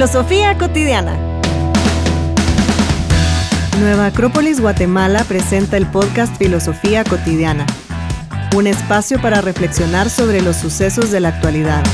Filosofía cotidiana. Nueva Acrópolis Guatemala presenta el podcast Filosofía cotidiana, un espacio para reflexionar sobre los sucesos de la actualidad.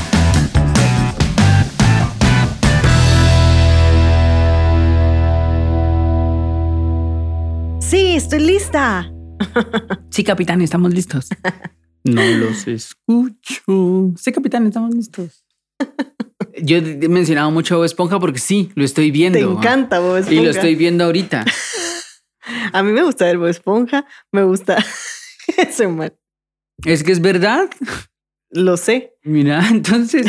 Sí, estoy lista. Sí, capitán, estamos listos. No los escucho. Sí, capitán, estamos listos. Yo he mencionado mucho a Bob Esponja porque sí, lo estoy viendo. Te encanta Bob Esponja. Y lo estoy viendo ahorita. A mí me gusta ver Bob Esponja, me gusta ese man. Es que es verdad. Lo sé. Mira, entonces.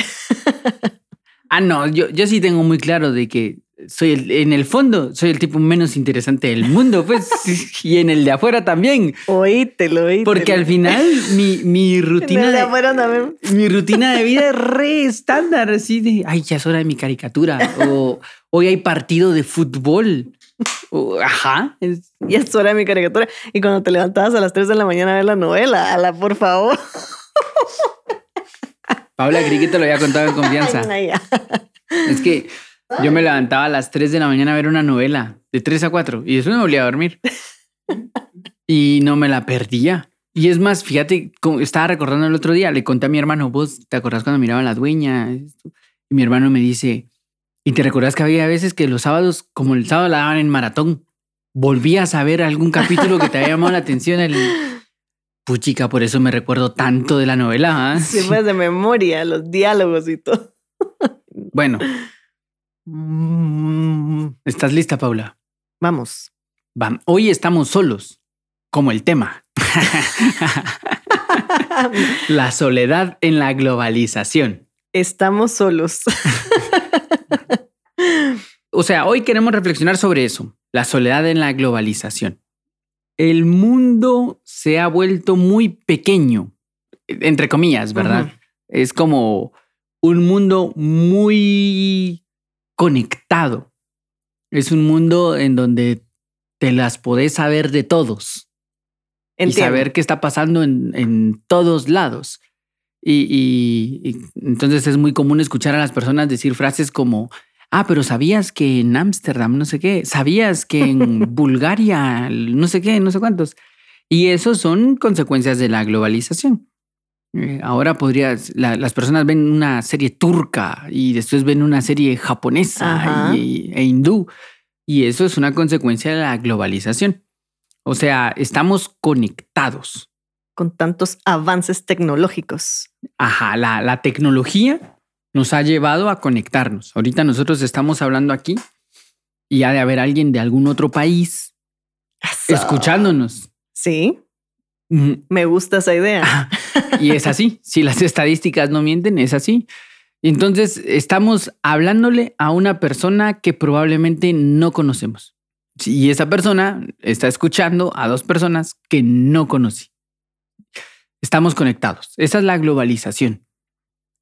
Ah, no, yo, yo sí tengo muy claro de que soy el, en el fondo, soy el tipo menos interesante del mundo, pues, y en el de afuera también. Oítelo, oítelo. Porque al final mi, mi rutina En el de de, afuera también. mi rutina de vida es re estándar, así de, ay, ya es hora de mi caricatura, o hoy hay partido de fútbol. O, ajá, es- Y es hora de mi caricatura. Y cuando te levantabas a las 3 de la mañana a ver la novela, a la por favor. Paula, creí que te lo había contado en confianza. Ay, ya. Es que yo me levantaba a las 3 de la mañana a ver una novela, de 3 a 4, y después me volvía a dormir. Y no me la perdía. Y es más, fíjate, estaba recordando el otro día, le conté a mi hermano, vos te acordás cuando miraba la dueña, y mi hermano me dice, ¿y te recordás que había veces que los sábados, como el sábado la daban en maratón, volvías a ver algún capítulo que te había llamado la atención? El... Puchica, por eso me recuerdo tanto de la novela. ¿ah? Sí, pues de memoria, los diálogos y todo. Bueno, ¿estás lista, Paula? Vamos. Va, hoy estamos solos, como el tema. la soledad en la globalización. Estamos solos. O sea, hoy queremos reflexionar sobre eso, la soledad en la globalización. El mundo se ha vuelto muy pequeño, entre comillas, ¿verdad? Es como un mundo muy conectado. Es un mundo en donde te las podés saber de todos. y saber qué está pasando en, en todos lados. Y, y- y entonces es muy común escuchar a las personas decir frases como, ah, pero sabías que en Ámsterdam, no sé qué, sabías que en Bulgaria, no sé qué, no sé cuántos. Y eso son consecuencias de la globalización. Eh, ahora podrías, la- las personas ven una serie turca y después ven una serie japonesa y- e hindú. Y eso es una consecuencia de la globalización. O sea, estamos conectados. Con tantos avances tecnológicos. Ajá, la, la tecnología nos ha llevado a conectarnos. Ahorita nosotros estamos hablando aquí y ha de haber alguien de algún otro país escuchándonos. Sí, Mm, me gusta esa idea. Y es así. Si las estadísticas no mienten, es así. Entonces, estamos hablándole a una persona que probablemente no conocemos. Y esa persona está escuchando a dos personas que no conoce. Estamos conectados. Esa es la globalización.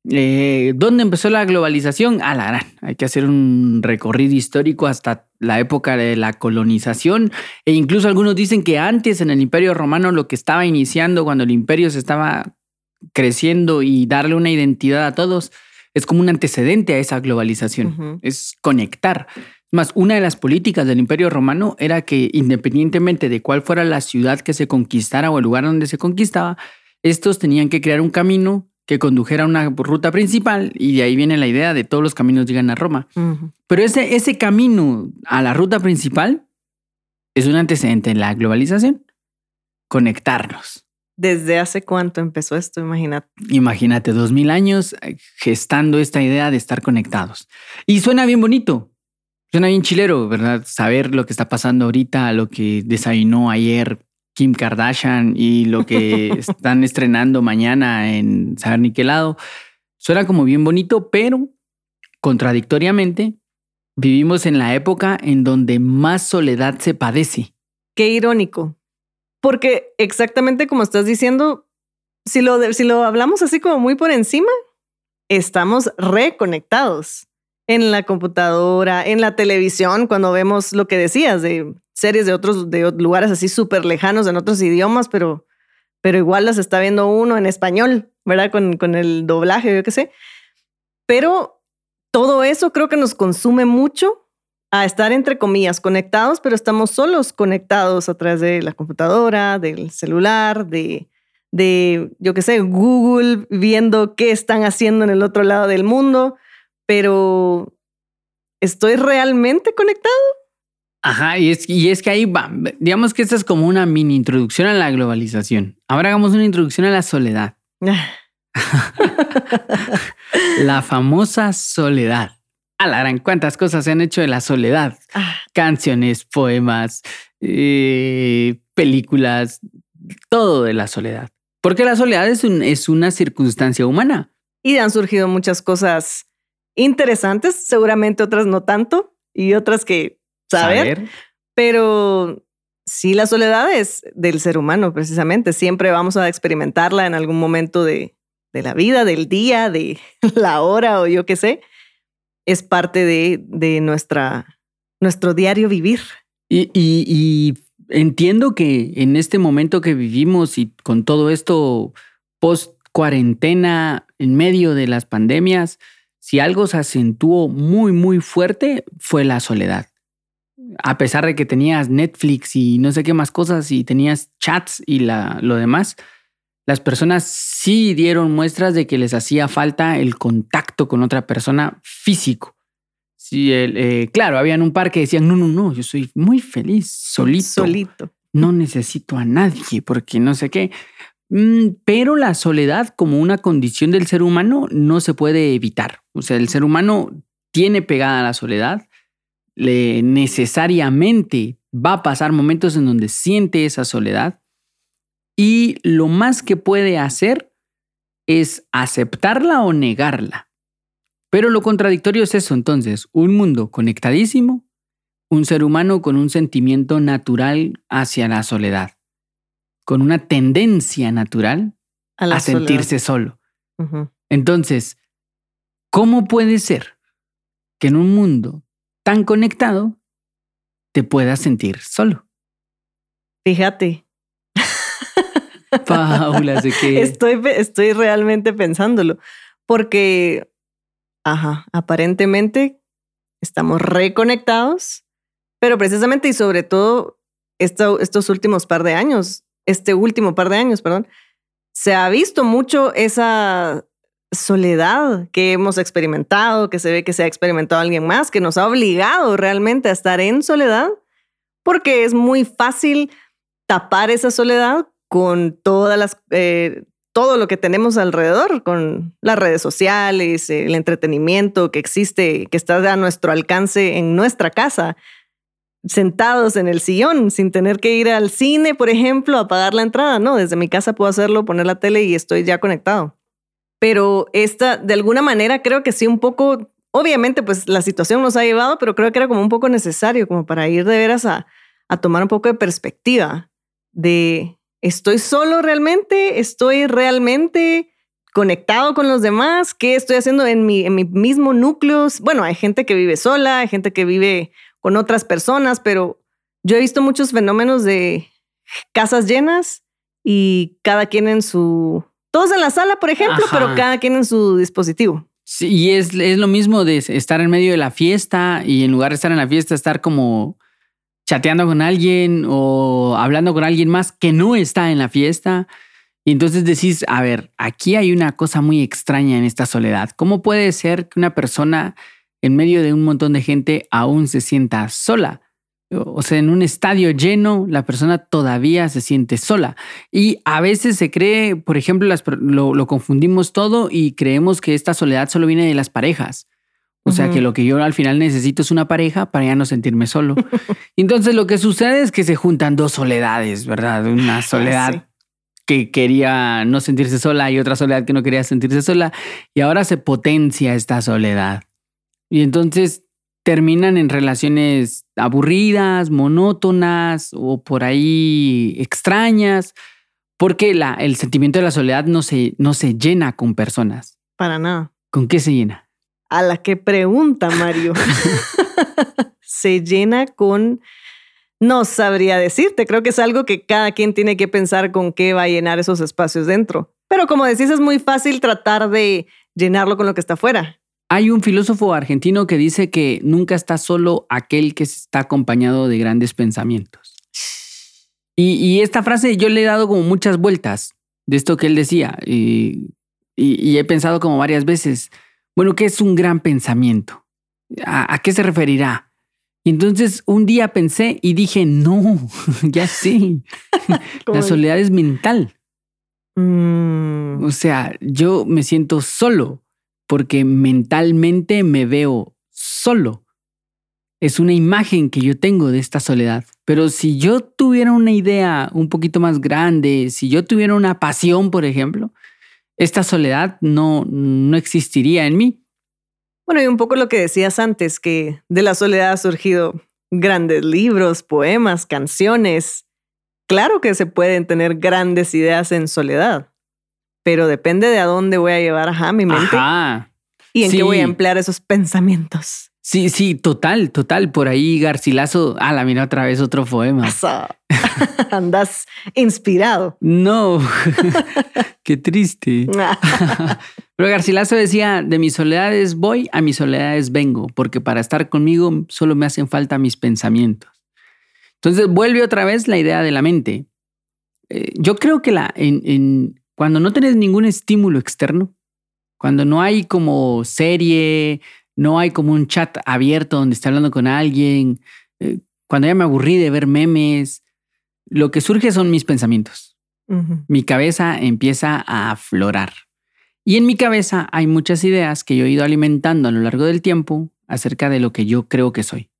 Eh, ¿Dónde empezó la globalización? A la gran. Hay que hacer un recorrido histórico hasta la época de la colonización. E incluso algunos dicen que antes en el Imperio Romano lo que estaba iniciando cuando el imperio se estaba creciendo y darle una identidad a todos es como un antecedente a esa globalización. Es conectar. Más, una de las políticas del Imperio Romano era que independientemente de cuál fuera la ciudad que se conquistara o el lugar donde se conquistaba, estos tenían que crear un camino que condujera a una ruta principal y de ahí viene la idea de todos los caminos llegan a Roma. Pero ese, ese camino a la ruta principal es un antecedente en la globalización. Conectarnos. ¿Desde hace cuánto empezó esto? Imagínate. Imagínate, dos mil años eh, gestando esta idea de estar conectados. Y suena bien bonito, suena bien chilero, ¿verdad? Saber lo que está pasando ahorita, lo que desayunó ayer Kim Kardashian y lo que están estrenando mañana en saber ni qué lado. Suena como bien bonito, pero contradictoriamente vivimos en la época en donde más soledad se padece. Qué irónico. Porque exactamente como estás diciendo, si lo, si lo hablamos así como muy por encima, estamos reconectados en la computadora, en la televisión, cuando vemos lo que decías de series de otros de lugares así súper lejanos en otros idiomas, pero, pero igual las está viendo uno en español, ¿verdad? Con, con el doblaje, yo qué sé. Pero todo eso creo que nos consume mucho a estar entre comillas conectados, pero estamos solos conectados a través de la computadora, del celular, de, de yo qué sé, Google, viendo qué están haciendo en el otro lado del mundo, pero ¿estoy realmente conectado? Ajá, y es, y es que ahí va, digamos que esta es como una mini introducción a la globalización. Ahora hagamos una introducción a la soledad. la famosa soledad. A la gran cuántas cosas se han hecho de la soledad. Ah. Canciones, poemas, eh, películas, todo de la soledad. Porque la soledad es, un, es una circunstancia humana. Y han surgido muchas cosas interesantes, seguramente otras no tanto, y otras que saber. Pero sí, la soledad es del ser humano, precisamente. Siempre vamos a experimentarla en algún momento de, de la vida, del día, de la hora o yo qué sé es parte de, de nuestra, nuestro diario vivir. Y, y, entiendo que en este momento que vivimos y con todo esto post cuarentena, en medio de las pandemias, si algo se acentuó muy, muy fuerte, fue la soledad. A pesar de que tenías Netflix y no sé qué más cosas y tenías chats y la, lo demás, las personas sí dieron muestras de que les hacía falta el contacto con otra persona físico. Sí, el, eh, claro, habían un par que decían, no, no, no, yo soy muy feliz, solito. Solito. No necesito a nadie porque no sé qué. Mm, pero la soledad como una condición del ser humano no se puede evitar. O sea, el ser humano tiene pegada a la soledad, le necesariamente va a pasar momentos en donde siente esa soledad y lo más que puede hacer es aceptarla o negarla. Pero lo contradictorio es eso entonces, un mundo conectadísimo, un ser humano con un sentimiento natural hacia la soledad, con una tendencia natural a, sentirse solo. Entonces, ¿cómo puede ser que en un mundo tan conectado te puedas sentir solo? Fíjate, Paula, sé que... Estoy, estoy realmente pensándolo, porque, ajá, aparentemente estamos reconectados, pero precisamente y sobre todo estos últimos par de años, este último par de años, perdón, se ha visto mucho esa soledad que hemos experimentado, que se ve que se ha experimentado alguien más, que nos ha obligado realmente a estar en soledad, porque es muy fácil tapar esa soledad con todas las, eh, todo lo que tenemos alrededor, con las redes sociales, el entretenimiento que existe, que está a nuestro alcance en nuestra casa, sentados en el sillón, sin tener que ir al cine, por ejemplo, a pagar la entrada. No, desde mi casa puedo hacerlo, poner la tele y estoy ya conectado. Pero esta, de alguna manera, creo que sí un poco, obviamente, pues la situación nos ha llevado, pero creo que era como un poco necesario, como para ir de veras a, a tomar un poco de perspectiva de ¿Estoy solo realmente? ¿Estoy realmente conectado con los demás? ¿Qué estoy haciendo en mi, en mi mismo núcleo? Bueno, hay gente que vive sola, hay gente que vive con otras personas, pero yo he visto muchos fenómenos de casas llenas y cada quien en su... Todos en la sala, por ejemplo, pero cada quien en su dispositivo. Sí, y es, es lo mismo de estar en medio de la fiesta y en lugar de estar en la fiesta, estar como chateando con alguien o hablando con alguien más que no está en la fiesta. Y entonces decís, a ver, aquí hay una cosa muy extraña en esta soledad. ¿Cómo puede ser que una persona en medio de un montón de gente aún se sienta sola? O sea, en un estadio lleno, la persona todavía se siente sola. Y a veces se cree, por ejemplo, lo, lo confundimos todo y creemos que esta soledad solo viene de las parejas. O sea que lo que yo al final necesito es una pareja para ya no sentirme solo. Entonces lo que sucede es que se juntan dos soledades, ¿verdad? Una ah, soledad que quería no sentirse sola y otra soledad que no quería sentirse sola. Y ahora se potencia esta soledad. Y entonces terminan en relaciones aburridas, monótonas o por ahí extrañas, porque la, el sentimiento de la soledad no se, no se llena con personas. Para nada. ¿Con qué se llena? A la que pregunta Mario. se llena con... No sabría decirte, creo que es algo que cada quien tiene que pensar con qué va a llenar esos espacios dentro. Pero como decís, es muy fácil tratar de llenarlo con lo que está afuera. Hay un filósofo argentino que dice que nunca está solo aquel que está acompañado de grandes pensamientos. Y, esta frase yo le he dado como muchas vueltas de esto que él decía y, he pensado como varias veces, bueno, ¿qué es un gran pensamiento? ¿A, qué se referirá? Y entonces un día pensé y dije, no, ya sé, la soledad es mental. Mm. O sea, yo me siento solo porque mentalmente me veo solo. Es una imagen que yo tengo de esta soledad. Pero si yo tuviera una idea un poquito más grande, si yo tuviera una pasión, por ejemplo, esta soledad no, no existiría en mí. Bueno, y un poco lo que decías antes, que de la soledad ha surgido grandes libros, poemas, canciones. Claro que se pueden tener grandes ideas en soledad, pero depende de a dónde voy a llevar a mi mente y en qué voy a emplear esos pensamientos. Sí, sí, total, total. Por ahí Garcilaso, ah, la mira otra vez otro poema. Andas inspirado. No, qué triste. Pero Garcilaso decía, de mis soledades voy, a mis soledades vengo, porque para estar conmigo solo me hacen falta mis pensamientos. Entonces vuelve otra vez la idea de la mente. Eh, yo creo que la, en, cuando no tenés ningún estímulo externo, cuando no hay como serie, no hay como un chat abierto donde está hablando con alguien. Eh, cuando ya me aburrí de ver memes, lo que surge son mis pensamientos. Mi cabeza empieza a aflorar. Y en mi cabeza hay muchas ideas que yo he ido alimentando a lo largo del tiempo acerca de lo que yo creo que soy.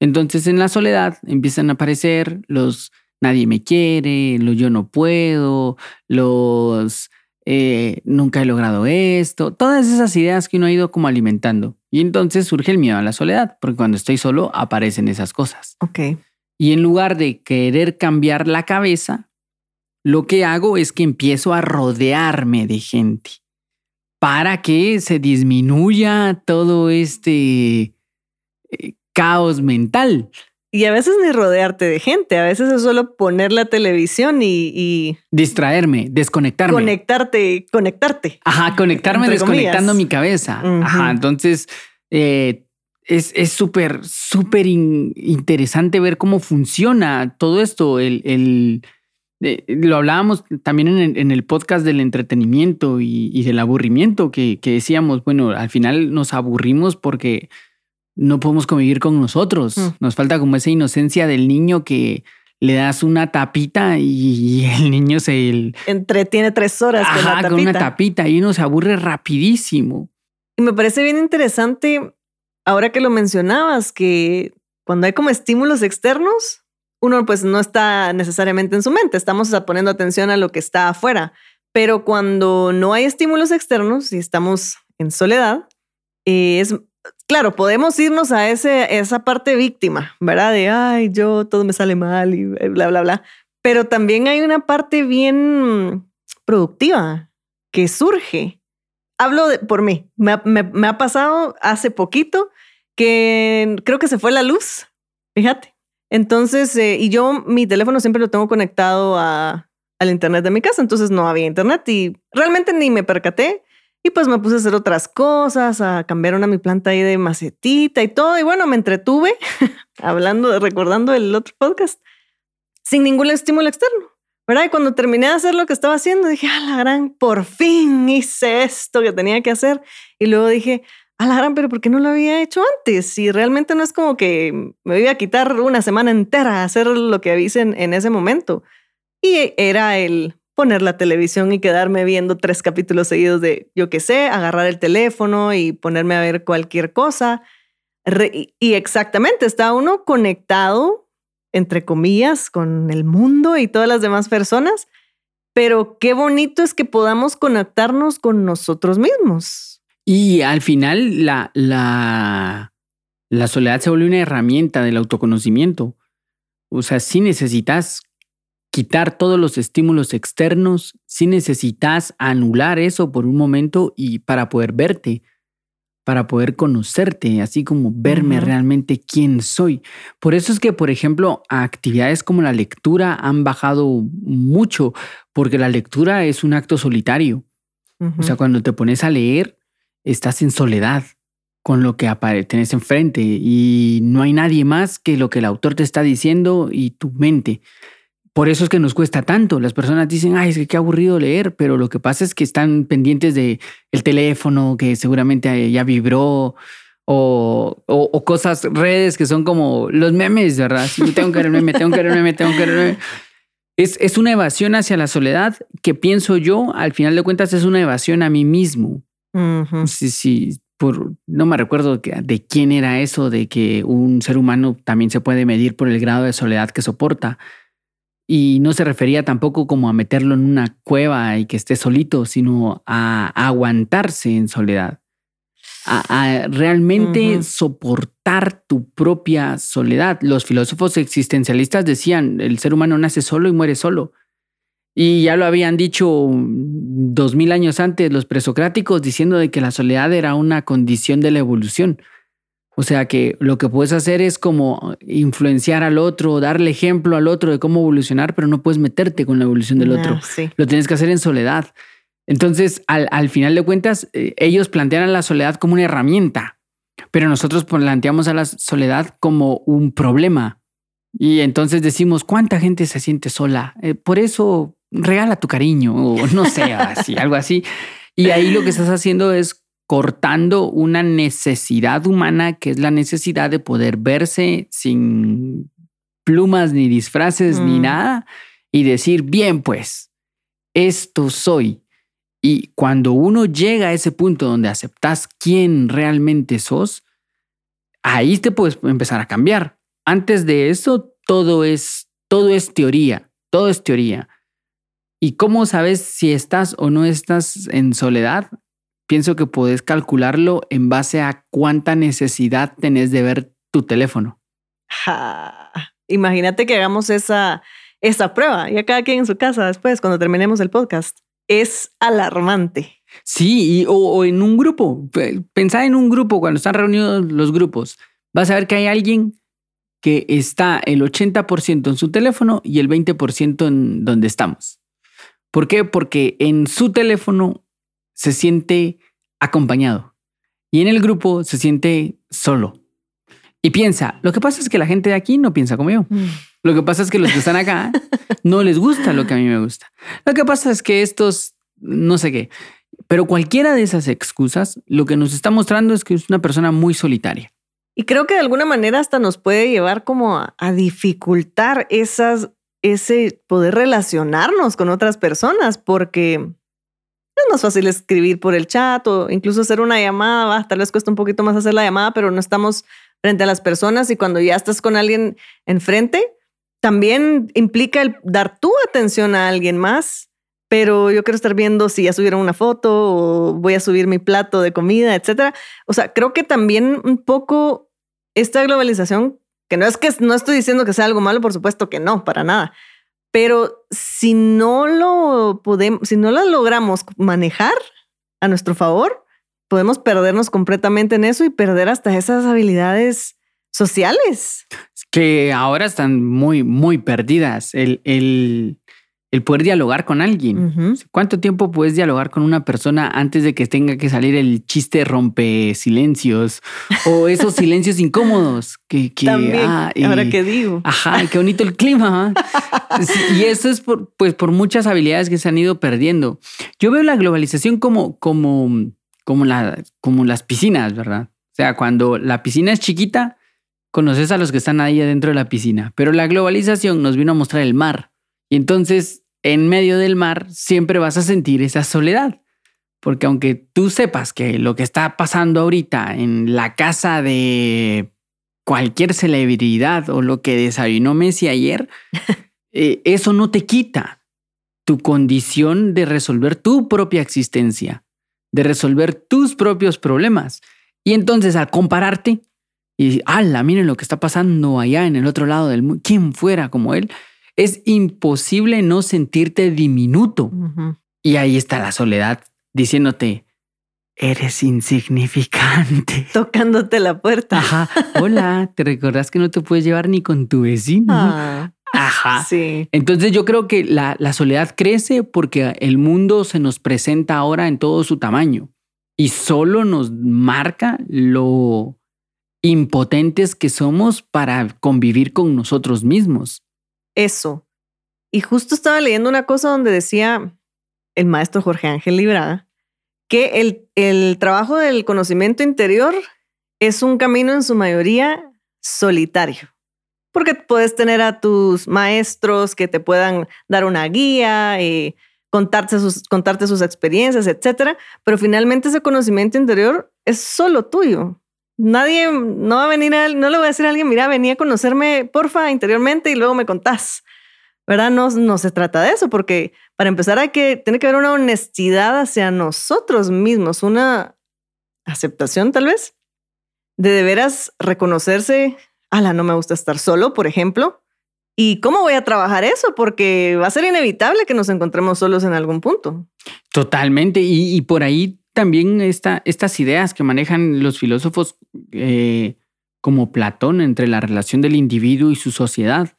Entonces en la soledad empiezan a aparecer los nadie me quiere, los yo no puedo, los eh, nunca he logrado esto, todas esas ideas que uno ha ido como alimentando. Y entonces surge el miedo a la soledad, porque cuando estoy solo aparecen esas cosas. Ok. Y en lugar de querer cambiar la cabeza, lo que hago es que empiezo a rodearme de gente para que se disminuya todo este eh, caos mental. Y a veces ni rodearte de gente, a veces es solo poner la televisión y... Distraerme, desconectarme. Conectarte, conectarte. Ajá, conectarme desconectando mi cabeza. Ajá, entonces eh, es súper, súper interesante ver cómo funciona todo esto. El, eh, lo hablábamos también en el, podcast del entretenimiento y, del aburrimiento, que, que decíamos, bueno, al final nos aburrimos porque no podemos convivir con nosotros. Mm. Nos falta como esa inocencia del niño que le das una tapita y el niño se... Entretiene tres horas con la tapita. con una tapita y uno se aburre rapidísimo. Y me parece bien interesante, ahora que lo mencionabas, que cuando hay como estímulos externos, uno pues no está necesariamente en su mente, estamos poniendo atención a lo que está afuera. Pero cuando no hay estímulos externos y estamos en soledad, eh, es claro, podemos irnos a ese, esa parte víctima, ¿verdad? De, ay, yo todo me sale mal y bla, bla, bla. Pero también hay una parte bien productiva que surge. Hablo de, por mí. Me, ha pasado hace poquito que creo que se fue la luz, fíjate. Entonces, eh, y yo mi teléfono siempre lo tengo conectado a, al internet de mi casa, entonces no había internet y realmente ni me percaté y pues me puse a hacer otras cosas, a cambiar una mi planta ahí de macetita y todo. Y bueno, me entretuve hablando, recordando el otro podcast, sin ningún estímulo externo. ¿Verdad? Y cuando terminé de hacer lo que estaba haciendo, dije, a gran, por fin hice esto que tenía que hacer. Y luego dije, a la gran, pero ¿por qué no lo había hecho antes? Si realmente no es como que me iba a quitar una semana entera a hacer lo que hice en ese momento. Y era el, poner la televisión y quedarme viendo tres capítulos seguidos de, yo qué sé, agarrar el teléfono y ponerme a ver cualquier cosa. y exactamente, está uno conectado, entre comillas, con el mundo y todas las demás personas, pero qué bonito es que podamos conectarnos con nosotros mismos. Y al final la, la, soledad se vuelve una herramienta del autoconocimiento. O sea, si necesitas quitar todos los estímulos externos, si necesitas anular eso por un momento y para poder verte, para poder conocerte, así como verme realmente quién soy. Por eso es que, por ejemplo, actividades como la lectura han bajado mucho, porque la lectura es un acto solitario. O sea, cuando te pones a leer, estás en soledad. con lo que tenés enfrente y no hay nadie más que lo que el autor te está diciendo y tu mente. Por eso es que nos cuesta tanto. Las personas dicen, ay, es que qué aburrido leer, pero lo que pasa es que están pendientes de el teléfono que seguramente ya vibró o, o, cosas, redes que son como los memes, ¿verdad? Si tengo que ver el meme, tengo que ver el meme, tengo que ver el meme. Es, es una evasión hacia la soledad que pienso yo, al final de cuentas, es una evasión a mí mismo. Sí, sí, por, no me recuerdo de quién era eso, de que un ser humano también se puede medir por el grado de soledad que soporta. Y no se refería tampoco como a meterlo en una cueva y que esté solito, sino a aguantarse en soledad a, realmente soportar tu propia soledad. Los filósofos existencialistas decían, el ser humano nace solo y muere solo. Y ya lo habían dicho dos mil años antes los presocráticos diciendo de que la soledad era una condición de la evolución. O sea que lo que puedes hacer es como influenciar al otro, darle ejemplo al otro de cómo evolucionar, pero no puedes meterte con la evolución del otro. Ah, lo tienes que hacer en soledad. Entonces, al, final de cuentas, eh, ellos plantean a la soledad como una herramienta, pero nosotros planteamos a la soledad como un problema. Y entonces decimos, ¿cuánta gente se siente sola? Eh, por eso regala tu cariño o no sé, así, algo así. Y ahí lo que estás haciendo es cortando una necesidad humana que es la necesidad de poder verse sin plumas ni disfraces ni mm. nada y decir, bien, pues, esto soy y cuando uno llega a ese punto donde aceptas quién realmente sos, ahí te puedes empezar a cambiar. Antes de eso, todo es, todo es teoría, todo es teoría. ¿Y cómo sabes si estás o no estás en soledad? Pienso que puedes calcularlo en base a cuánta necesidad tenés de ver tu teléfono. Imagínate que hagamos esa, esa prueba, ya cada quien en su casa después, cuando terminemos el podcast es alarmante. Sí, o, en un grupo. Pensá en un grupo, cuando están reunidos los grupos, vas a ver que hay alguien que está el 80% en su teléfono y el 20% en donde estamos. ¿Por qué? Porque en su teléfono se siente acompañado y en el grupo se siente solo. Y piensa, lo que pasa es que la gente de aquí no piensa como yo. Mm. Lo que pasa es que los que están acá no les gusta lo que a mí me gusta. Lo que pasa es que estos, no sé qué. Pero cualquiera de esas excusas, lo que nos está mostrando es que es una persona muy solitaria. Y creo que de alguna manera hasta nos puede llevar como a, dificultar esas, ese poder relacionarnos con otras personas, porque es más fácil escribir por el chat o incluso hacer una llamada, tal vez cuesta un poquito más hacer la llamada, pero no estamos frente a las personas y cuando ya estás con alguien enfrente, también implica el dar tu atención a alguien más, pero yo quiero estar viendo si ya subieron una foto o voy a subir mi plato de comida, etcétera. O sea, creo que también un poco esta globalización, que no es que no estoy diciendo que sea algo malo, por supuesto que no, para nada. Pero si no lo podemos, si no lo logramos manejar a nuestro favor, podemos perdernos completamente en eso y perder hasta esas habilidades sociales. Que ahora están muy, muy perdidas. El, el, el poder dialogar con alguien. ¿Cuánto tiempo puedes dialogar con una persona antes de que tenga que salir el chiste rompe silencios o esos silencios incómodos? Que, que ah, ahora que digo. Ajá, qué bonito el clima. y eso es por, pues, por muchas habilidades que se han ido perdiendo. Yo veo la globalización como, como, como, la, como las piscinas, ¿verdad? O sea, cuando la piscina es chiquita, conoces a los que están ahí adentro de la piscina, pero la globalización nos vino a mostrar el mar. Y entonces, en medio del mar, siempre vas a sentir esa soledad. Porque aunque tú sepas que lo que está pasando ahorita en la casa de cualquier celebridad o lo que desayunó Messi ayer, eh, eso no te quita tu condición de resolver tu propia existencia, de resolver tus propios problemas. Y entonces al compararte, y, ala, miren lo que está pasando allá en el otro lado del mundo, quien fuera como él, es imposible no sentirte diminuto. Y ahí está la soledad diciéndote, eres insignificante. Tocándote la puerta. Ajá. Hola, ¿te recordás que no te puedes llevar ni con tu vecino? Ah, Ajá. Sí. Entonces yo creo que la, la soledad crece porque el mundo se nos presenta ahora en todo su tamaño. y solo nos marca lo impotentes que somos para convivir con nosotros mismos. Eso. Y justo estaba leyendo una cosa donde decía el maestro Jorge Ángel Librada que el, el trabajo del conocimiento interior es un camino en su mayoría solitario. Porque puedes tener a tus maestros que te puedan dar una guía, y contarte, sus, contarte sus experiencias, etcétera. Pero finalmente ese conocimiento interior es solo tuyo. Nadie no va a venir, a, no le voy a decir a alguien, mira, venía a conocerme, porfa, interiormente y luego me contás. ¿Verdad? No, no se trata de eso, porque para empezar hay que, tiene que haber una honestidad hacia nosotros mismos, una aceptación tal vez, de de veras reconocerse, ala, no me gusta estar solo, por ejemplo. ¿Y cómo voy a trabajar eso? Porque va a ser inevitable que nos encontremos solos en algún punto. Totalmente. Y, por ahí también estas ideas que manejan los filósofos eh, como Platón entre la relación del individuo y su sociedad,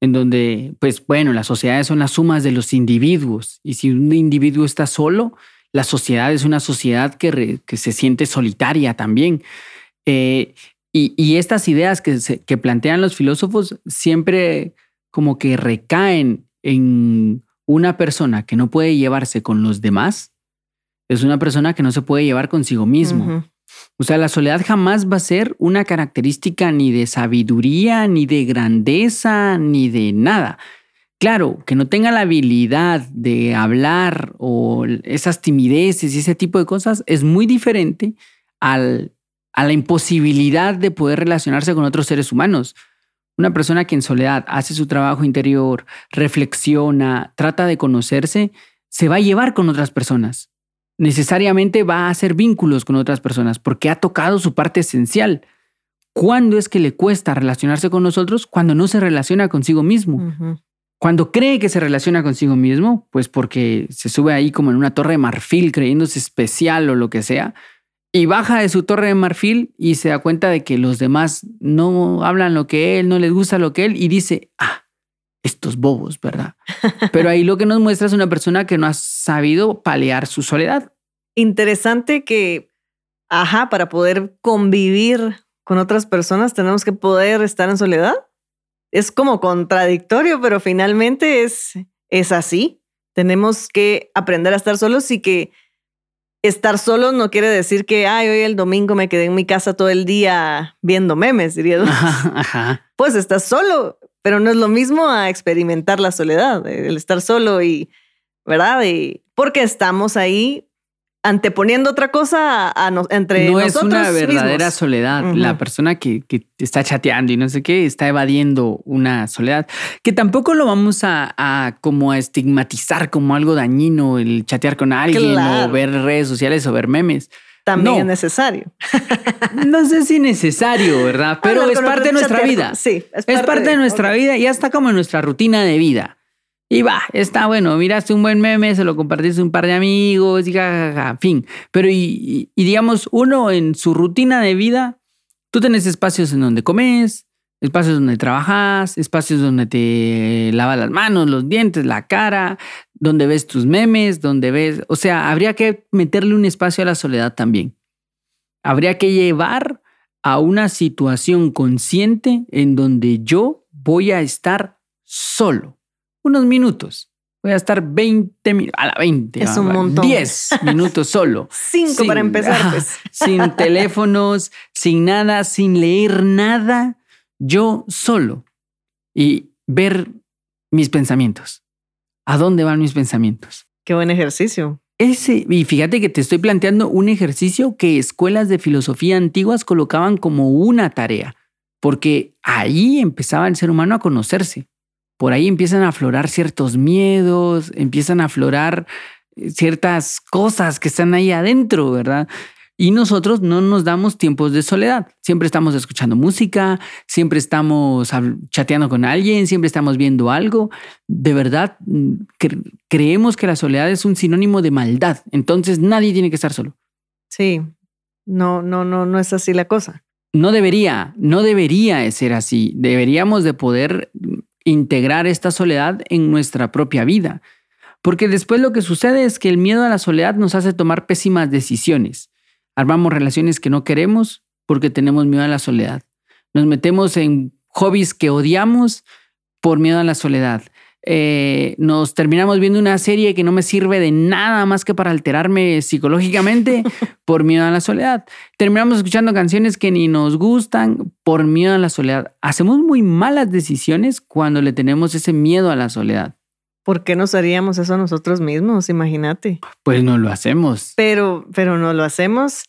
en donde, pues bueno, las sociedades son las sumas de los individuos. Y si un individuo está solo, la sociedad es una sociedad que, que se siente solitaria también. Eh, y, estas ideas que plantean los filósofos siempre como que recaen en una persona que no puede llevarse con los demás, es una persona que no se puede llevar consigo mismo. O sea, la soledad jamás va a ser una característica ni de sabiduría, ni de grandeza, ni de nada. Claro, que no tenga la habilidad de hablar o esas timideces y ese tipo de cosas es muy diferente al a la imposibilidad de poder relacionarse con otros seres humanos. Una persona que en soledad hace su trabajo interior, reflexiona, trata de conocerse, se va a llevar con otras personas. Necesariamente va a hacer vínculos con otras personas porque ha tocado su parte esencial. ¿Cuándo es que le cuesta relacionarse con nosotros? Cuando no se relaciona consigo mismo. Cuando cree que se relaciona consigo mismo, pues porque se sube ahí como en una torre de marfil creyéndose especial o lo que sea, y baja de su torre de marfil y se da cuenta de que los demás no hablan lo que él, no les gusta lo que él y dice, ah, estos bobos, ¿verdad? Pero ahí lo que nos muestra es una persona que no ha sabido palear su soledad. Interesante que, ajá, para poder convivir con otras personas tenemos que poder estar en soledad. Es como contradictorio, pero finalmente es, es así. Tenemos que aprender a estar solos y que estar solo no quiere decir que, ay, hoy el domingo me quedé en mi casa todo el día viendo memes, diría. Pues estás solo, pero no es lo mismo a experimentar la soledad, el estar solo y, ¿verdad? Y porque estamos ahí anteponiendo otra cosa a, entre no nosotros. No es una verdadera soledad. La persona que, que, está chateando y no sé qué está evadiendo una soledad que tampoco lo vamos a, como a estigmatizar como algo dañino el chatear con alguien o ver redes sociales o ver memes. También es necesario. no sé si necesario, ¿verdad? Pero es parte de nuestra vida. Sí, es parte, de, nuestra vida y ya está como en nuestra rutina de vida. Y va, está bueno, miraste un buen meme, se lo compartiste a un par de amigos, y jajaja, en fin. Pero y, digamos, uno en su rutina de vida, tú tienes espacios en donde comes, espacios donde trabajas, espacios donde te lavas las manos, los dientes, la cara, donde ves tus memes, donde ves, o sea, habría que meterle un espacio a la soledad también. Habría que llevar a una situación consciente en donde yo voy a estar solo unos minutos. Voy a estar 20 minutos, a la 20. Es un montón. 10 minutos solo. 5 para empezar, pues. Sin teléfonos, sin nada, sin leer nada. Yo solo. Y ver mis pensamientos. ¿A dónde van mis pensamientos? Qué buen ejercicio. Ese, y fíjate que te estoy planteando un ejercicio que escuelas de filosofía antiguas colocaban como una tarea, porque ahí empezaba el ser humano a conocerse por ahí empiezan a aflorar ciertos miedos, empiezan a aflorar eh, ciertas cosas que están ahí adentro, ¿verdad? Y nosotros no nos damos tiempos de soledad. Siempre estamos escuchando música, siempre estamos chateando con alguien, siempre estamos viendo algo. De verdad, mm, creemos que la soledad es un sinónimo de maldad. Entonces nadie tiene que estar solo. Sí, no, no, no, no es así la cosa. No debería, no debería ser así. Deberíamos de poder integrar esta soledad en nuestra propia vida. Porque después lo que sucede es que el miedo a la soledad nos hace tomar pésimas decisiones. Armamos relaciones que no queremos porque tenemos miedo a la soledad. Nos metemos en hobbies que odiamos por miedo a la soledad. Eh, nos terminamos viendo una serie que no me sirve de nada más que para alterarme psicológicamente por miedo a la soledad. Terminamos escuchando canciones que ni nos gustan por miedo a la soledad. Hacemos muy malas decisiones cuando le tenemos ese miedo a la soledad. ¿Por qué nos haríamos eso nosotros mismos? Imagínate. Pues no lo hacemos. Pero, pero no lo hacemos.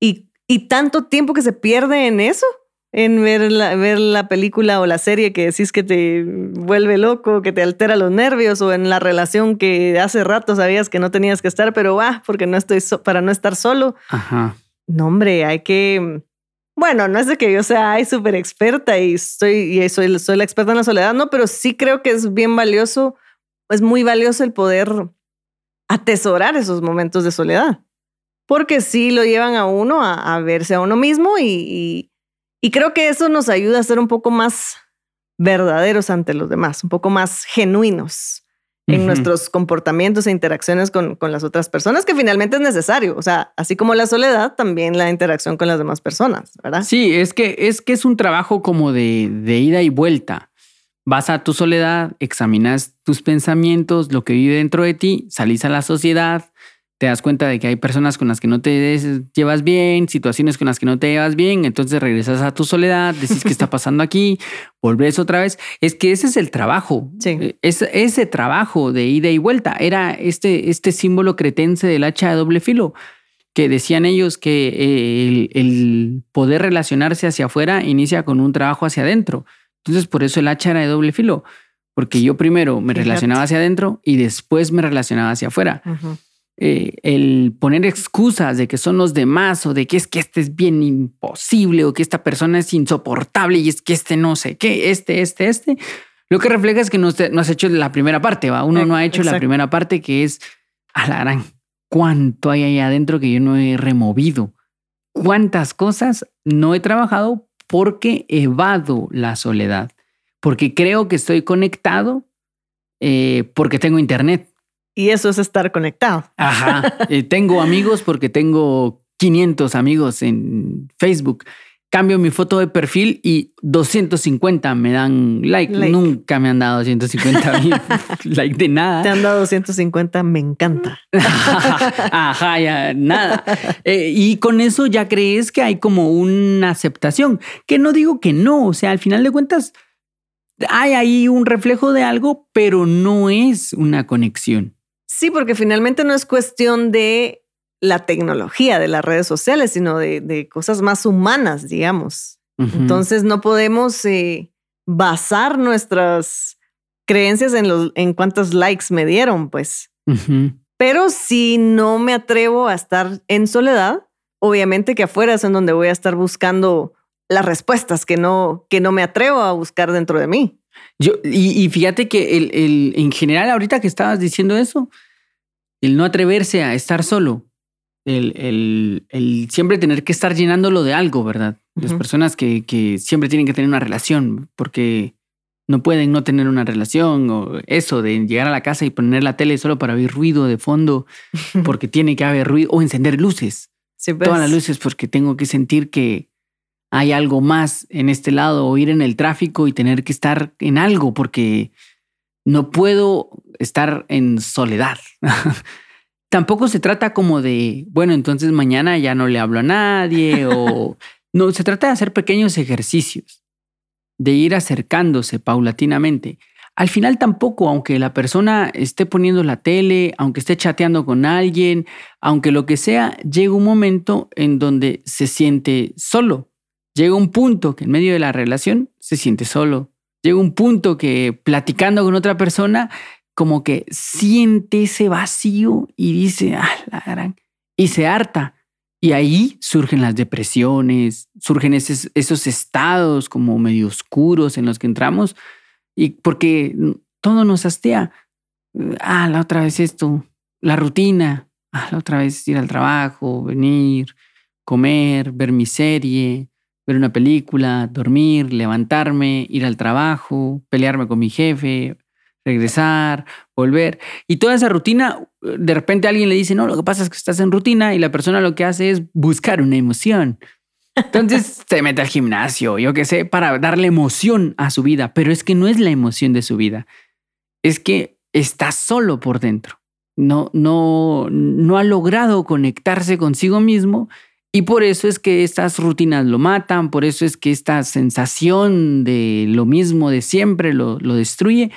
Y, y tanto tiempo que se pierde en eso en ver la, ver la película o la serie que decís que te vuelve loco, que te altera los nervios, o en la relación que hace rato sabías que no tenías que estar, pero va, porque no estoy para no estar solo. Ajá. No, hombre, hay que. Bueno, no es de que yo sea súper experta y soy, y soy, soy la experta en la soledad, no, pero sí creo que es bien valioso, es muy valioso el poder atesorar esos momentos de soledad, porque sí lo llevan a uno a, verse a uno mismo y y creo que eso nos ayuda a ser un poco más verdaderos ante los demás, un poco más genuinos en nuestros comportamientos e interacciones con, con, las otras personas, que finalmente es necesario. O sea, así como la soledad, también la interacción con las demás personas, ¿verdad? Sí, es que es, que es un trabajo como de, de ida y vuelta. Vas a tu soledad, examinas tus pensamientos, lo que vive dentro de ti, salís a la sociedad, te das cuenta de que hay personas con las que no te llevas bien, situaciones con las que no te llevas bien, entonces regresas a tu soledad, decís qué está pasando aquí, volvés otra vez. Es que ese es el trabajo. Sí. Es, ese trabajo de ida y vuelta era este, este símbolo cretense del hacha de doble filo, que decían ellos que eh, el, poder relacionarse hacia afuera inicia con un trabajo hacia adentro. Entonces, por eso el hacha era de doble filo, porque yo primero me relacionaba hacia adentro y después me relacionaba hacia afuera. Eh, el poner excusas de que son los demás o de que es que este es bien imposible o que esta persona es insoportable y es que este no sé qué, este, este, este, lo que refleja es que no, no has hecho la primera parte, ¿va? Uno no ha hecho la primera parte que es, a la gran, ¿cuánto hay ahí adentro que yo no he removido? ¿Cuántas cosas no he trabajado porque evado la soledad? Porque creo que estoy conectado eh, porque tengo internet y eso es estar conectado. Ajá. Eh, tengo amigos porque tengo 500 amigos en Facebook. Cambio mi foto de perfil y 250 me dan like. Nunca me han dado 250 like de nada. Te han dado 250, me encanta. Ajá, ya nada. Eh, y con eso ya crees que hay como una aceptación. Que no digo que no. O sea, al final de cuentas, hay ahí un reflejo de algo, pero no es una conexión. Sí, porque finalmente no es cuestión de la tecnología, de las redes sociales, sino de, cosas más humanas, digamos. Entonces no podemos eh, basar nuestras creencias en, los, en cuántos likes me dieron, pues. Pero si no me atrevo a estar en soledad, obviamente que afuera es en donde voy a estar buscando las respuestas que no, que no me atrevo a buscar dentro de mí. Yo, y, fíjate que el, el, en general, ahorita que estabas diciendo eso, el no atreverse a estar solo, el, el, el siempre tener que estar llenándolo de algo, ¿verdad? Las personas que, que, siempre tienen que tener una relación porque no pueden no tener una relación o eso de llegar a la casa y poner la tele solo para oír ruido de fondo porque tiene que haber ruido o encender luces. Pues. Todas las luces porque tengo que sentir que hay algo más en este lado o ir en el tráfico y tener que estar en algo porque no puedo estar en soledad. Tampoco se trata como de, bueno, entonces mañana ya no le hablo a nadie o... No, se trata de hacer pequeños ejercicios, de ir acercándose paulatinamente. Al final tampoco, aunque la persona esté poniendo la tele, aunque esté chateando con alguien, aunque lo que sea, llega un momento en donde se siente solo. Llega un punto que en medio de la relación se siente solo. Llega un punto que platicando con otra persona como que siente ese vacío y dice, ah, la gran, y se harta. Y ahí surgen las depresiones, surgen esos, esos estados como medio oscuros en los que entramos, y porque todo nos hastea. Ah, la otra vez esto, la rutina, ah, la otra vez ir al trabajo, venir, comer, ver mi serie, ver una película, dormir, levantarme, ir al trabajo, pelearme con mi jefe, regresar, volver. Y toda esa rutina, de repente alguien le dice, no, lo que pasa es que estás en rutina y la persona lo que hace es buscar una emoción. Entonces se mete al gimnasio, yo qué sé, para darle emoción a su vida, pero es que no es la emoción de su vida, es que está solo por dentro. No, no, no ha logrado conectarse consigo mismo y por eso es que estas rutinas lo matan, por eso es que esta sensación de lo mismo de siempre lo, lo destruye,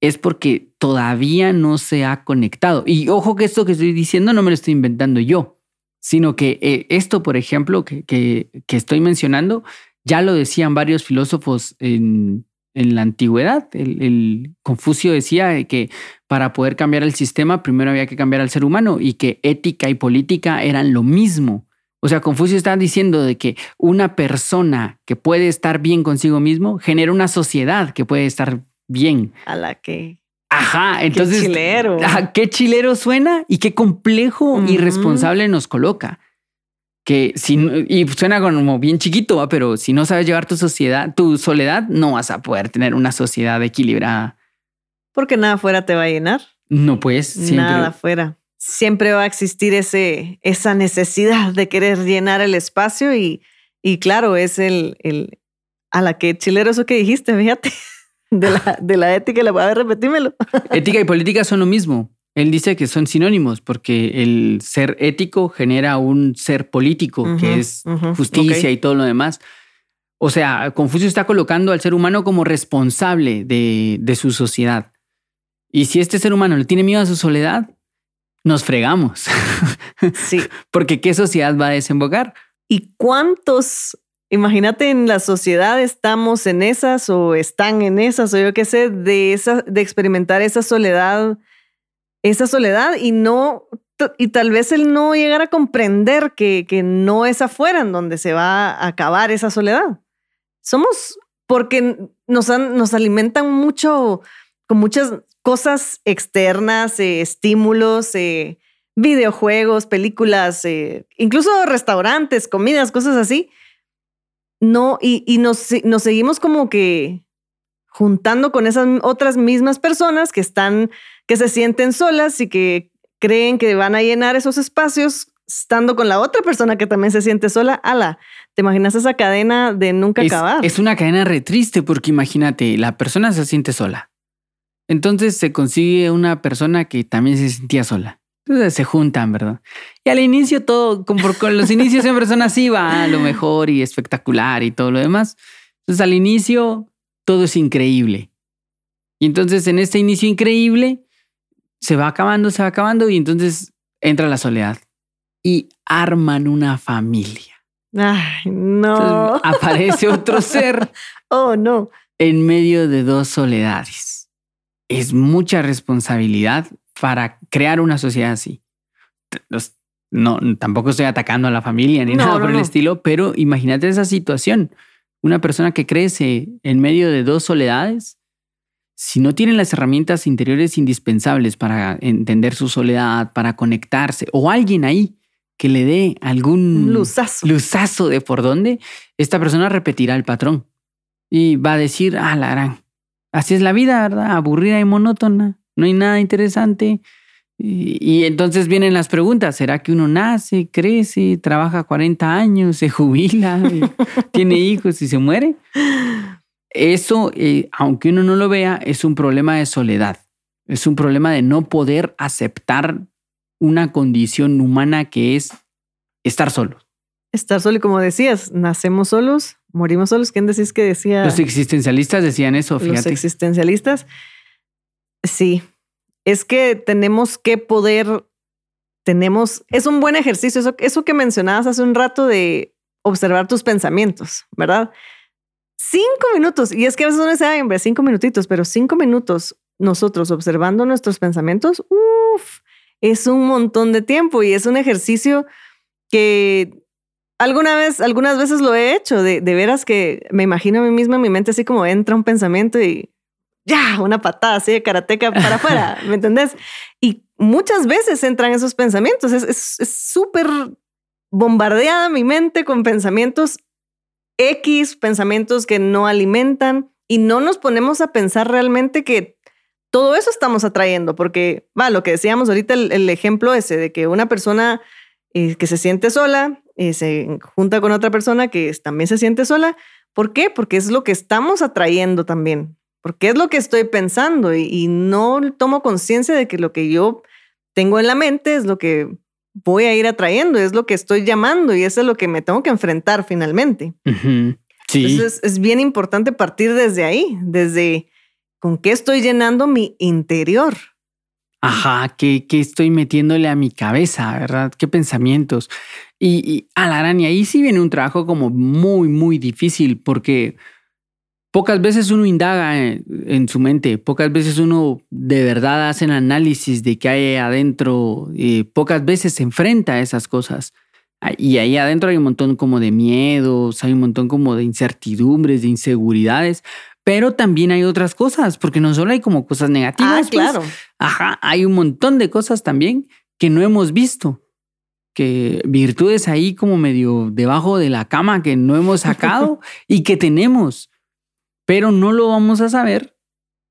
es porque todavía no se ha conectado. Y ojo que esto que estoy diciendo no me lo estoy inventando yo, sino que eh, esto, por ejemplo, que, que, estoy mencionando, ya lo decían varios filósofos en, en la antigüedad. El, Confucio decía que para poder cambiar el sistema, primero había que cambiar al ser humano y que ética y política eran lo mismo. O sea, Confucio está diciendo de que una persona que puede estar bien consigo mismo genera una sociedad que puede estar bien. A la que. Ajá, entonces. Qué chilero. qué chilero suena y qué complejo y responsable nos coloca. Que si, y suena como bien chiquito, pero si no sabes llevar tu sociedad, tu soledad, no vas a poder tener una sociedad equilibrada. Porque nada afuera te va a llenar. No puedes. Nada afuera siempre va a existir ese, esa necesidad de querer llenar el espacio y, y claro, es el, el, a la que chilero eso que dijiste, fíjate, de la, de la ética, la, a ver, repetímelo. Ética y política son lo mismo. Él dice que son sinónimos porque el ser ético genera un ser político, que es justicia y todo lo demás. O sea, Confucio está colocando al ser humano como responsable de, de su sociedad. Y si este ser humano le tiene miedo a su soledad, nos fregamos. Sí. Porque ¿qué sociedad va a desembocar? ¿Y cuántos, imagínate en la sociedad estamos en esas o están en esas o yo qué sé, de, esa, de experimentar esa soledad, esa soledad y no, y tal vez el no llegar a comprender que, que no es afuera en donde se va a acabar esa soledad. Somos, porque nos, nos alimentan mucho, con muchas cosas externas, eh, estímulos, eh, videojuegos, películas, eh, incluso restaurantes, comidas, cosas así. No, y, nos, nos seguimos como que juntando con esas otras mismas personas que están, que se sienten solas y que creen que van a llenar esos espacios estando con la otra persona que también se siente sola. Ala, ¿te imaginas esa cadena de nunca acabar? Es una cadena re triste porque imagínate, la persona se siente sola. Entonces se consigue una persona que también se sentía sola. Entonces se juntan, ¿verdad? Y al inicio todo, como con los inicios siempre son así, va a lo mejor y espectacular y todo lo demás. Entonces al inicio todo es increíble. Y entonces en este inicio increíble se va acabando, se va acabando y entonces entra la soledad y arman una familia. Ay, no. aparece otro ser. oh, no. En medio de dos soledades es mucha responsabilidad para crear una sociedad así. No, tampoco estoy atacando a la familia ni nada por el estilo, pero imagínate esa situación. Una persona que crece en medio de dos soledades, si no tiene las herramientas interiores indispensables para entender su soledad, para conectarse, o alguien ahí que le dé algún luzazo. luzazo de por dónde, esta persona repetirá el patrón y va a decir, ah, la gran, Así es la vida, ¿verdad? Aburrida y monótona. No hay nada interesante. Y, entonces vienen las preguntas. ¿Será que uno nace, crece, trabaja 40 años, se jubila, tiene hijos y se muere? Eso, eh, aunque uno no lo vea, es un problema de soledad. Es un problema de no poder aceptar una condición humana que es estar solo. Estar solo, y como decías, nacemos solos, morimos solos. ¿Quién decís que decía? Los existencialistas decían eso, fíjate. Los existencialistas. Sí, es que tenemos que poder, tenemos, es un buen ejercicio, eso, que mencionabas hace un rato de observar tus pensamientos, ¿verdad? Cinco minutos, y es que a veces uno dice, hombre, cinco minutitos, pero cinco minutos nosotros observando nuestros pensamientos, uff, es un montón de tiempo y es un ejercicio que Alguna vez, algunas veces lo he hecho, de, veras que me imagino a mí misma en mi mente así como entra un pensamiento y ya, una patada así de karateca para afuera, ¿me entendés? Y muchas veces entran esos pensamientos, es súper bombardeada mi mente con pensamientos X, pensamientos que no alimentan y no nos ponemos a pensar realmente que todo eso estamos atrayendo, porque va, lo que decíamos ahorita, el, ejemplo ese de que una persona eh, que se siente sola eh, se junta con otra persona que también se siente sola. ¿Por qué? Porque es lo que estamos atrayendo también, porque es lo que estoy pensando y, y no tomo conciencia de que lo que yo tengo en la mente es lo que voy a ir atrayendo, es lo que estoy llamando y eso es lo que me tengo que enfrentar finalmente. Sí. Entonces es bien importante partir desde ahí, desde con qué estoy llenando mi interior. Ajá, ¿qué, qué estoy metiéndole a mi cabeza, verdad? ¿Qué pensamientos? Y, y a la y ahí sí viene un trabajo como muy, muy difícil porque Pocas veces uno indaga en, su mente, pocas veces uno de verdad hace el análisis de qué hay adentro, y pocas veces se enfrenta a esas cosas. Ah, y ahí adentro hay un montón como de miedos, hay un montón como de incertidumbres, de inseguridades, pero también hay otras cosas, porque no solo hay como cosas negativas. Ah, pues, claro. ajá, hay un montón de cosas también que no hemos visto, que virtudes ahí como medio debajo de la cama que no hemos sacado y que tenemos pero no lo vamos a saber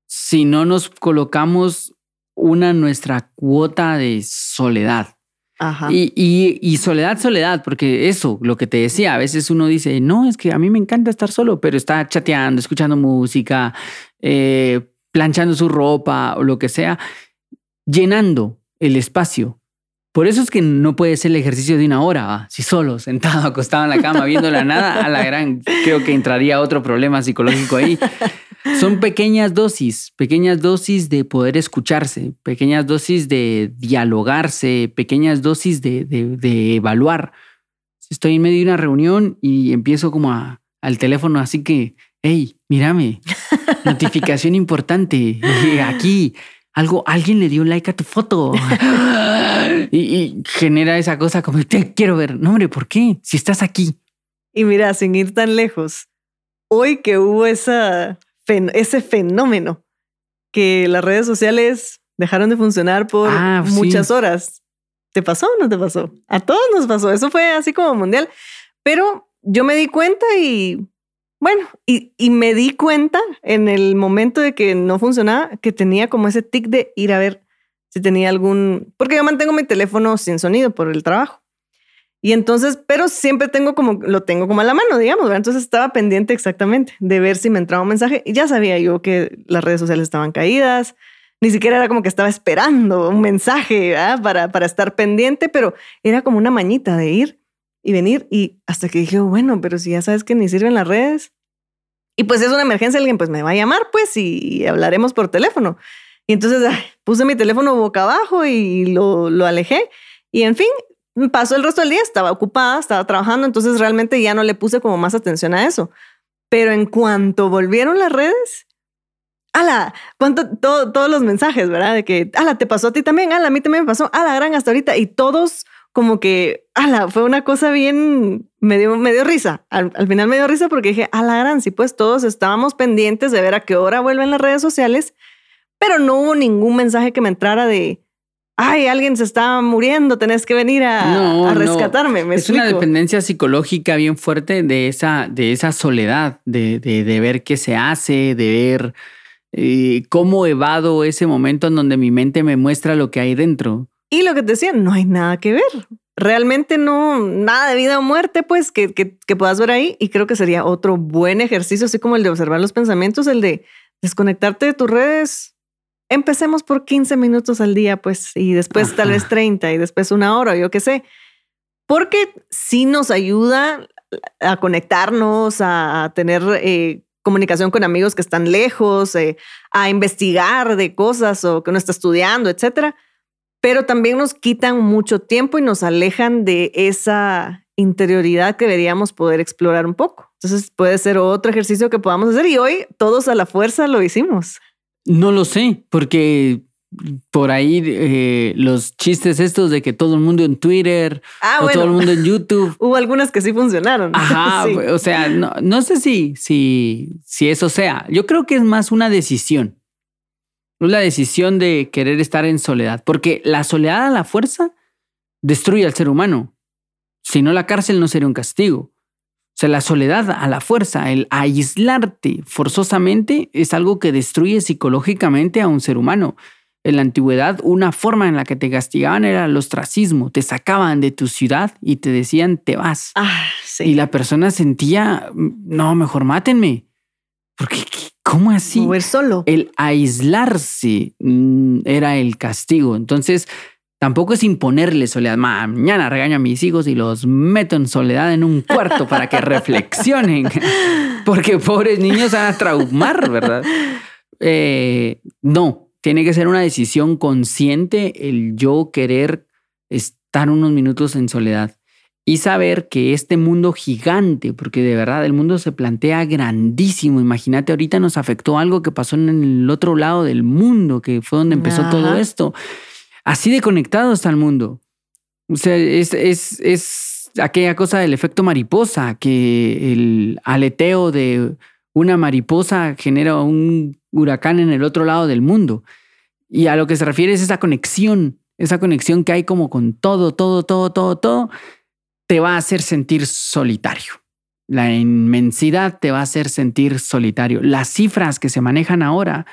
si no nos colocamos una nuestra cuota de soledad. Ajá. Y, soledad, soledad, porque eso, lo que te decía, a veces uno dice, no, es que a mí me encanta estar solo, pero está chateando, escuchando música, eh, planchando su ropa o lo que sea, llenando el espacio por eso es que no puede ser el ejercicio de una hora, si solo, sentado, acostado en la cama, viendo la nada, a la gran, creo que entraría otro problema psicológico ahí. Son pequeñas dosis, pequeñas dosis de poder escucharse, pequeñas dosis de dialogarse, pequeñas dosis de, evaluar. Estoy en medio de una reunión y empiezo como al teléfono, así que, hey, mírame, notificación importante, aquí, algo, alguien le dio like a tu foto. y, genera esa cosa como, te quiero ver. No, hombre, ¿por qué? Si estás aquí. Y mira, sin ir tan lejos, hoy que hubo esa, ese fenómeno que las redes sociales dejaron de funcionar por ah, muchas horas. ¿Te pasó o no te pasó? A todos nos pasó. Eso fue así como mundial. Pero yo me di cuenta y bueno, y, me di cuenta en el momento de que no funcionaba que tenía como ese tic de ir a ver si tenía algún, porque yo mantengo mi teléfono sin sonido por el trabajo. Y entonces, pero siempre tengo como, lo tengo como a la mano, digamos, entonces estaba pendiente exactamente de ver si me entraba un mensaje y ya sabía yo que las redes sociales estaban caídas, ni siquiera era como que estaba esperando un mensaje para, para estar pendiente, pero era como una mañita de ir y venir y hasta que dije, bueno, pero si ya sabes que ni sirven las redes y pues es una emergencia, alguien pues me va a llamar pues y, hablaremos por teléfono. Y entonces puse mi teléfono boca abajo y lo, lo alejé y en fin, pasó el resto del día, estaba ocupada, estaba trabajando, entonces realmente ya no le puse como más atención a eso. Pero en cuanto volvieron las redes, ala, cuánto, todos los mensajes, ¿verdad? De que, ala, te pasó a ti también, ala, a mí también me pasó, ala, gran hasta ahorita. Y todos como que, ala, fue una cosa bien, me dio, me dio risa. Al, final me dio risa porque dije, ala, gran, sí, pues todos estábamos pendientes de ver a qué hora vuelven las redes sociales, pero no hubo ningún mensaje que me entrara de, ay, alguien se está muriendo, tenés que venir a, rescatarme. es una dependencia psicológica bien fuerte de esa, de esa soledad, de, de, ver qué se hace, de ver eh, cómo evado ese momento en donde mi mente me muestra lo que hay dentro. Y lo que te decía, no hay nada que ver. Realmente no, nada de vida o muerte, pues, que, que, puedas ver ahí. Y creo que sería otro buen ejercicio, así como el de observar los pensamientos, el de desconectarte de tus redes. Empecemos por 15 minutos al día, pues, y después tal vez 30 y después una hora, yo qué sé. Porque sí nos ayuda a conectarnos, a tener eh, comunicación con amigos que están lejos, eh, a investigar de cosas o que uno está estudiando, etcétera pero también nos quitan mucho tiempo y nos alejan de esa interioridad que deberíamos poder explorar un poco. Entonces puede ser otro ejercicio que podamos hacer y hoy todos a la fuerza lo hicimos. No lo sé, porque por ahí eh, los chistes estos de que todo el mundo en Twitter ah, o todo el mundo en YouTube. Hubo algunas que sí funcionaron. Ajá, o sea, no, no sé si, si, si eso sea. Yo creo que es más una decisión. Es la decisión de querer estar en soledad, porque la soledad a la fuerza destruye al ser humano. Si no, la cárcel no sería un castigo. O sea, la soledad a la fuerza, el aislarte forzosamente es algo que destruye psicológicamente a un ser humano. En la antigüedad, una forma en la que te castigaban era el ostracismo. Te sacaban de tu ciudad y te decían, te vas. Ah, sí. Y la persona sentía, no, mejor mátenme. Porque, ¿cómo así? Mover solo. El aislarse mm, era el castigo. Entonces, tampoco es imponerle soledad. Mañana regaño a mis hijos y los meto en soledad en un cuarto para que reflexionen. Porque pobres niños van a traumar, ¿verdad? Eh, no, tiene que ser una decisión consciente el yo querer estar unos minutos en soledad y saber que este mundo gigante, porque de verdad el mundo se plantea grandísimo, imagínate, ahorita nos afectó algo que pasó en el otro lado del mundo, que fue donde empezó todo esto. Así de conectado está el mundo. O sea, es, es, es aquella cosa del efecto mariposa, que el aleteo de una mariposa genera un huracán en el otro lado del mundo. Y a lo que se refiere es esa conexión, esa conexión que hay como con todo, todo, todo, todo, todo, te va a hacer sentir solitario. La inmensidad te va a hacer sentir solitario. Las cifras que se manejan ahora,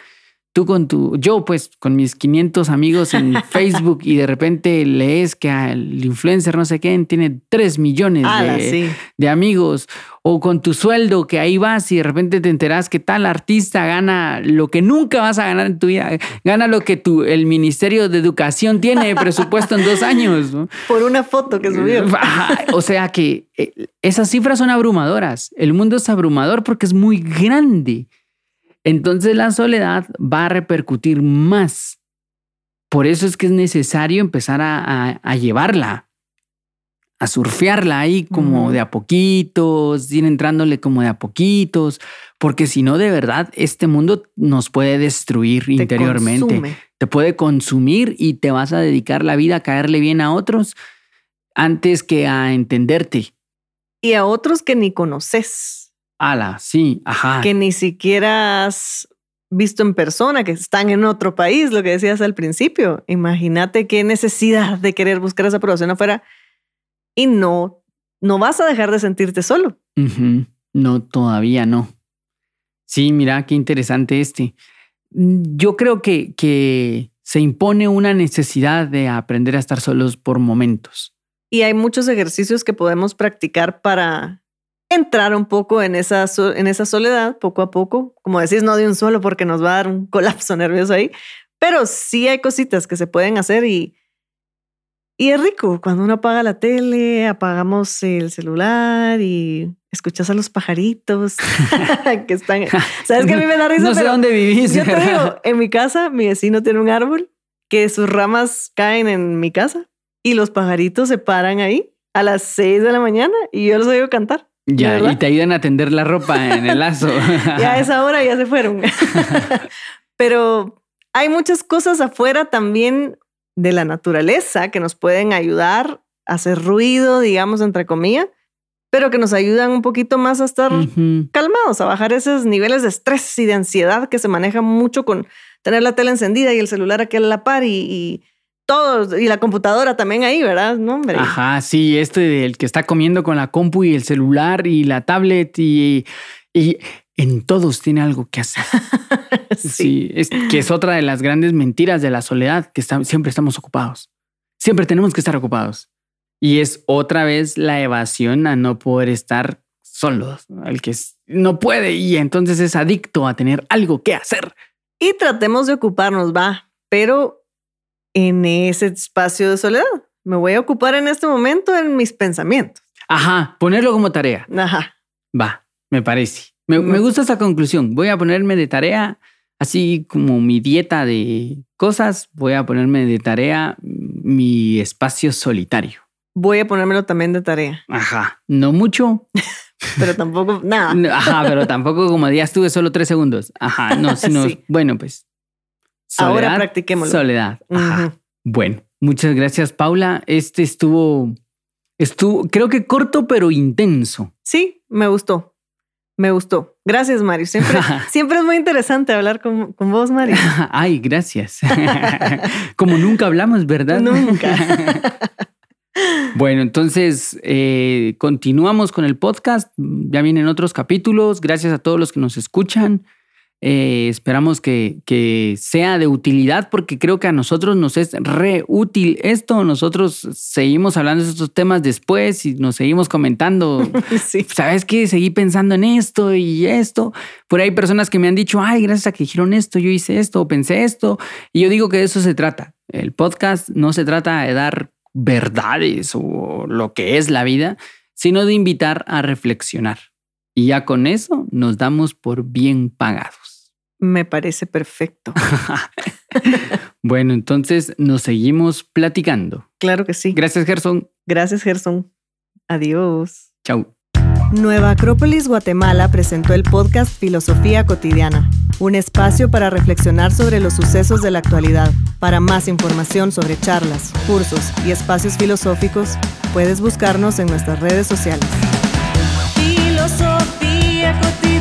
tú con tu, yo pues con mis 500 amigos en Facebook y de repente lees que el influencer no sé quién tiene 3 millones Ala, de, sí. de amigos o con tu sueldo que ahí vas y de repente te enteras que tal artista gana lo que nunca vas a ganar en tu vida, gana lo que tu, el Ministerio de Educación tiene de presupuesto en dos años. ¿no? Por una foto que subió. O sea que eh, esas cifras son abrumadoras. El mundo es abrumador porque es muy grande. Entonces la soledad va a repercutir más. Por eso es que es necesario empezar a, a- a llevarla, a surfearla ahí como de a poquitos, ir entrándole como de a poquitos, porque si no, de verdad, este mundo nos puede destruir Te interiormente consume. te puede consumir y te vas a dedicar la vida a caerle bien a otros antes que a entenderte. Y a otros que ni conoces, Ala, sí, ajá. que ni siquiera has visto en persona, que están en otro país, lo que decías al principio. Imagínate qué necesidad de querer buscar esa aprobación afuera y no, no vas a dejar de sentirte solo. No, todavía no. Sí, mira, qué interesante este. Mm, Yo creo que, que se impone una necesidad de aprender a estar solos por momentos. Y hay muchos ejercicios que podemos practicar para entrar un poco en esa, en esa soledad, poco a poco. Como decís, no de un solo porque nos va a dar un colapso nervioso ahí, pero sí hay cositas que se pueden hacer y, y es rico cuando uno apaga la tele, apagamos el celular y escuchas a los pajaritos que están... ¿Sabes que a mí me da risa? No sé pero dónde vivís. Yo te digo, en mi casa, mi vecino tiene un árbol que sus ramas caen en mi casa y los pajaritos se paran ahí a las 6 de la mañana y yo los oigo cantar. Ya, ¿verdad? y te ayudan a tender la ropa en el lazo. Ya a esa hora ya se fueron. Pero hay muchas cosas afuera también de la naturaleza que nos pueden ayudar a hacer ruido, digamos, entre comillas, pero que nos ayudan un poquito más a estar calmados, a bajar esos niveles de estrés y de ansiedad que se manejan mucho con tener la tele encendida y el celular aquí a la par y, y todo, y la computadora también ahí, ¿verdad? No, hombre. Ajá, sí, este del que está comiendo con la compu y el celular y la tablet y, y en todos tiene algo que hacer. sí. Sí, es que es otra de las grandes mentiras de la soledad, que está- siempre estamos ocupados. Siempre tenemos que estar ocupados. Y es otra vez la evasión a no poder estar solos, el que no puede y entonces es adicto a tener algo que hacer. Y tratemos de ocuparnos, va, pero en ese espacio de soledad. Me voy a ocupar en este momento en mis pensamientos. Ajá, ponerlo como tarea. Ajá. Va, me parece. Me, me gusta esa conclusión. Voy a ponerme de tarea, así como mi dieta de cosas, voy a ponerme de tarea mi espacio solitario. Voy a ponérmelo también de tarea, Ajá, no mucho. pero tampoco nada. Ajá, pero tampoco como ya estuve solo tres segundos. Ajá, no, sino, Sí. bueno, pues. Ahora practiquémoslo. Soledad. Ajá. Bueno, muchas gracias, Paula. Este estuvo, estuvo, creo que corto, pero intenso. Sí, me gustó. Me gustó. Gracias, Mario. Siempre, siempre es muy interesante hablar con, con vos, Mario. Ay, gracias. Como nunca hablamos, ¿verdad? Nunca. Bueno, entonces eh, continuamos con el podcast. Ya vienen otros capítulos. Gracias a todos los que nos escuchan. Eh, esperamos que, que, sea de utilidad porque creo que a nosotros nos es re útil esto. Nosotros seguimos hablando de estos temas después y nos seguimos comentando. Sí. ¿Sabes qué? Seguí pensando en esto y esto. Por ahí hay personas que me han dicho, ay, gracias a que dijeron esto, yo hice esto o pensé esto. Y yo digo que de eso se trata. El podcast no se trata de dar verdades o lo que es la vida, sino de invitar a reflexionar. Y ya con eso nos damos por bien pagados. Me parece perfecto. bueno, entonces nos seguimos platicando. Claro que sí. Gracias, Gerson. Gracias, Gerson. Adiós. Chau. Nueva Acrópolis Guatemala presentó el podcast Filosofía Cotidiana, un espacio para reflexionar sobre los sucesos de la actualidad. Para más información sobre charlas, cursos y espacios filosóficos, puedes buscarnos en nuestras redes sociales. Filosofía cotidiana.